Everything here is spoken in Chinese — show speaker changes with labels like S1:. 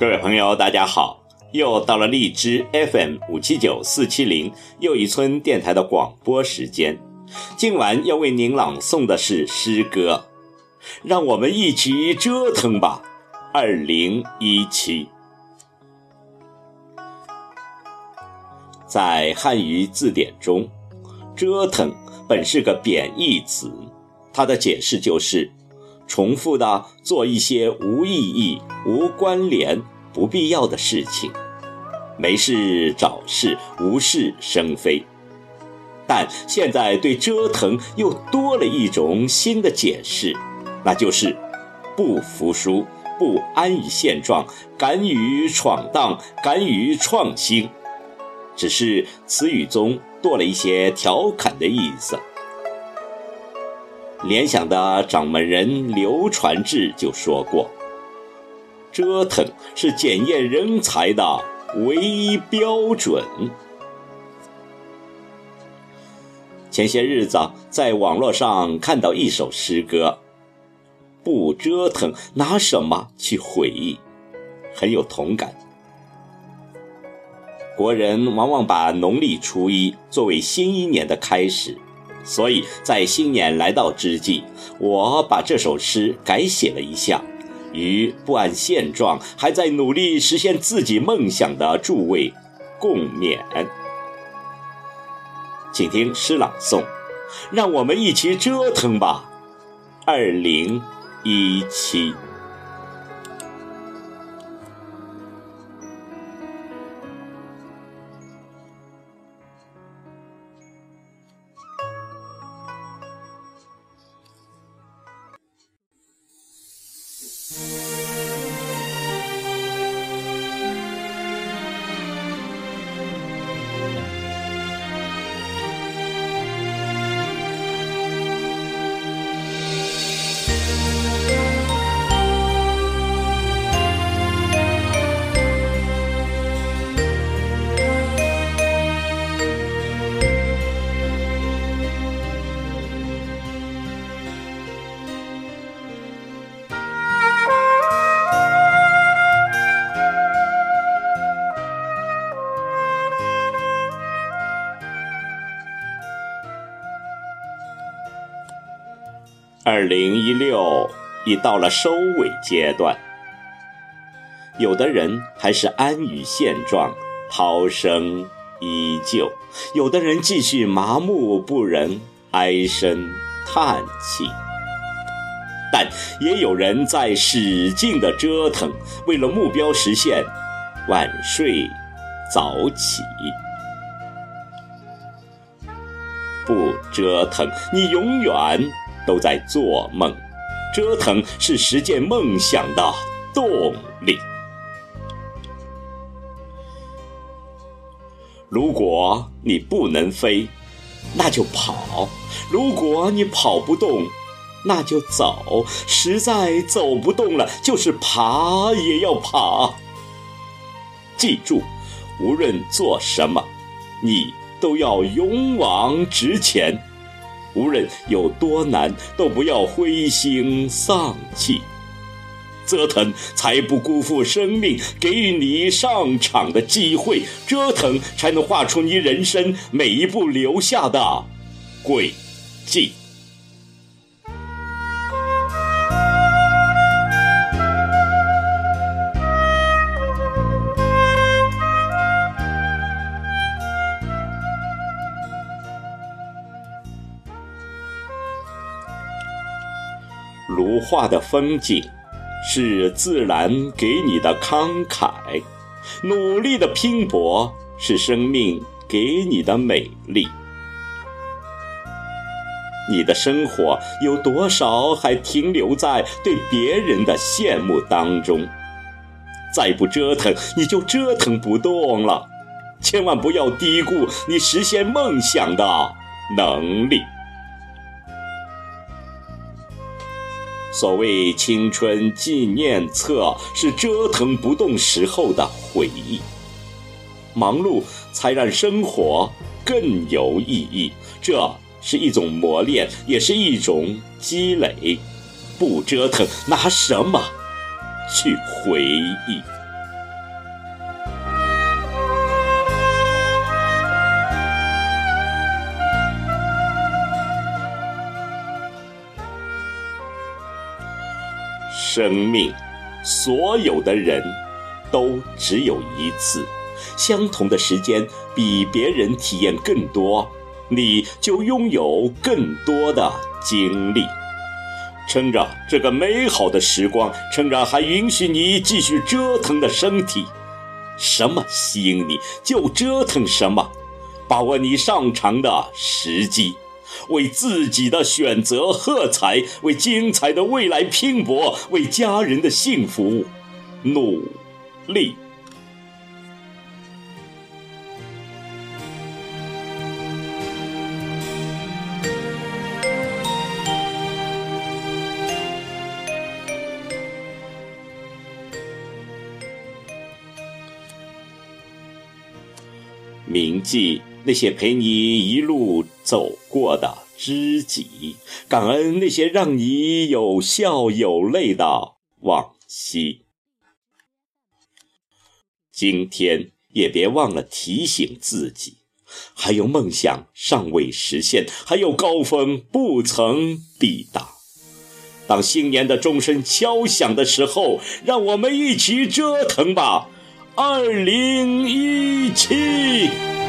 S1: 各位朋友，大家好！又到了荔枝 FM 五七九四七零又一村电台的广播时间。今晚要为您朗诵的是诗歌，让我们一起折腾吧。二零一七，在汉语字典中，“折腾”本是个贬义词，它的解释就是重复的做一些无意义、无关联。不必要的事情，没事找事，无事生非。但现在对折腾又多了一种新的解释，那就是不服输、不安于现状、敢于闯荡、敢于创新。只是词语中多了一些调侃的意思。联想的掌门人刘传志就说过。折腾是检验人才的唯一标准。前些日子在网络上看到一首诗歌，不折腾拿什么去回忆？很有同感。国人往往把农历初一作为新一年的开始，所以在新年来到之际，我把这首诗改写了一下。与不按现状，还在努力实现自己梦想的诸位共勉。请听诗朗诵，让我们一起折腾吧。二零一七。二零一六已到了收尾阶段，有的人还是安于现状，涛声依旧；有的人继续麻木不仁，唉声叹气。但也有人在使劲的折腾，为了目标实现，晚睡早起。不折腾，你永远。都在做梦，折腾是实现梦想的动力。如果你不能飞，那就跑；如果你跑不动，那就走。实在走不动了，就是爬也要爬。记住，无论做什么，你都要勇往直前。无论有多难，都不要灰心丧气，折腾才不辜负生命给予你上场的机会，折腾才能画出你人生每一步留下的轨迹。如画的风景，是自然给你的慷慨；努力的拼搏，是生命给你的美丽。你的生活有多少还停留在对别人的羡慕当中？再不折腾，你就折腾不动了。千万不要低估你实现梦想的能力。所谓青春纪念册，是折腾不动时候的回忆。忙碌才让生活更有意义，这是一种磨练，也是一种积累。不折腾，拿什么去回忆？生命，所有的人，都只有一次。相同的时间，比别人体验更多，你就拥有更多的经历。趁着这个美好的时光，趁着还允许你继续折腾的身体，什么吸引你就折腾什么，把握你上场的时机。为自己的选择喝彩，为精彩的未来拼搏，为家人的幸福努力。铭记。那些陪你一路走过的知己，感恩那些让你有笑有泪的往昔。今天也别忘了提醒自己，还有梦想尚未实现，还有高峰不曾抵达。当新年的钟声敲响的时候，让我们一起折腾吧！二零一七。